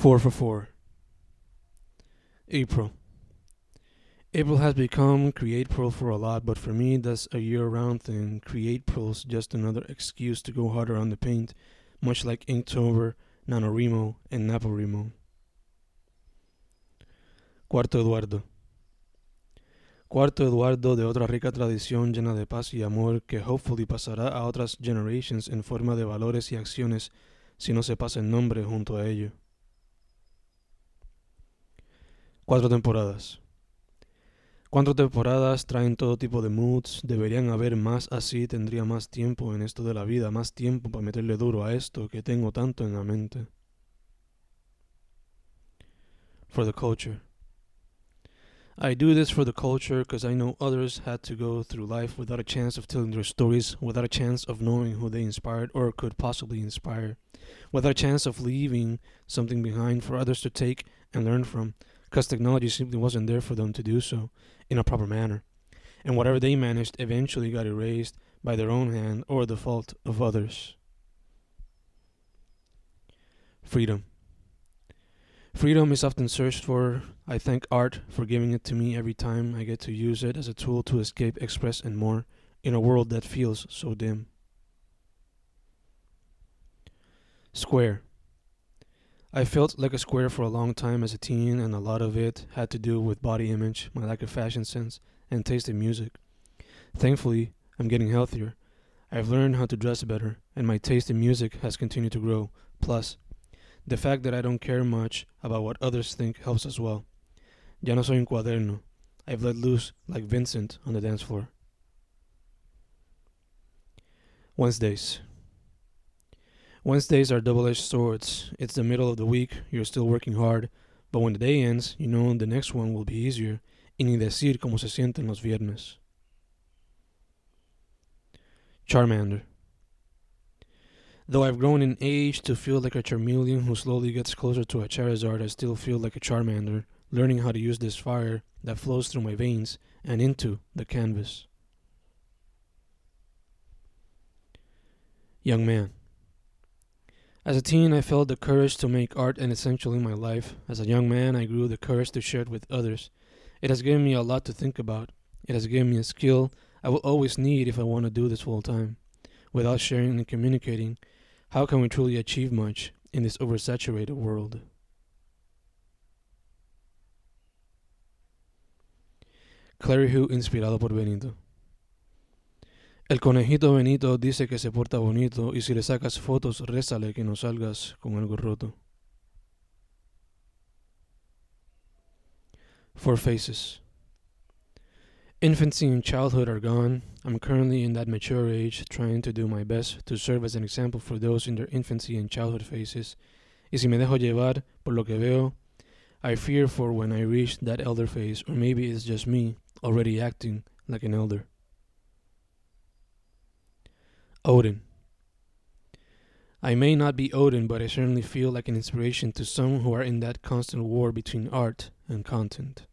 Four for four. April. April has become Create Pearl for a lot, but for me that's a year round thing. Create Pearl's just another excuse to go harder on the paint, much like Inktober, NaNoWriMo, and NaPoWriMo. Cuarto Eduardo. Cuarto Eduardo de otra rica tradición llena de paz y amor que hopefully pasará a otras generations en forma de valores y acciones si no se pasa el nombre junto a ello. Cuatro temporadas. Cuatro temporadas traen todo tipo de moods, deberían haber más así, tendría más tiempo en esto de la vida, más tiempo para meterle duro a esto que tengo tanto en la mente. For the culture. I do this for the culture because I know others had to go through life without a chance of telling their stories, without a chance of knowing who they inspired or could possibly inspire, without a chance of leaving something behind for others to take and learn from, because technology simply wasn't there for them to do so in a proper manner. And whatever they managed eventually got erased by their own hand or the fault of others. Freedom. Freedom is often searched for. I thank art for giving it to me every time I get to use it as a tool to escape, express, and more in a world that feels so dim. Square. I felt like a square for a long time as a teen, and a lot of it had to do with body image, my lack of fashion sense, and taste in music. Thankfully, I'm getting healthier. I've learned how to dress better, and my taste in music has continued to grow. Plus, the fact that I don't care much about what others think helps as well. Ya no soy un cuaderno. I've let loose like Vincent on the dance floor. Wednesdays. Wednesdays are double edged swords. It's the middle of the week, you're still working hard, but when the day ends, you know the next one will be easier. Y ni decir cómo se sienten los viernes. Charmander. Though I've grown in age to feel like a Charmeleon who slowly gets closer to a Charizard, I still feel like a Charmander, learning how to use this fire that flows through my veins and into the canvas. Young man. As a teen, I felt the courage to make art an essential in my life. As a young man, I grew the courage to share it with others. It has given me a lot to think about. It has given me a skill I will always need if I want to do this full time. Without sharing and communicating, how can we truly achieve much in this oversaturated world? Clary Who inspirado por Benito. El conejito Benito dice que se porta bonito y si le sacas fotos, rézale que no salgas con algo roto. Four Faces. Infancy and childhood are gone. I'm currently in that mature age, trying to do my best to serve as an example for those in their infancy and childhood phases. Y si me dejo llevar por lo que veo, I fear for when I reach that elder phase, or maybe it's just me already acting like an elder. Odin. I may not be Odin, but I certainly feel like an inspiration to some who are in that constant war between art and content.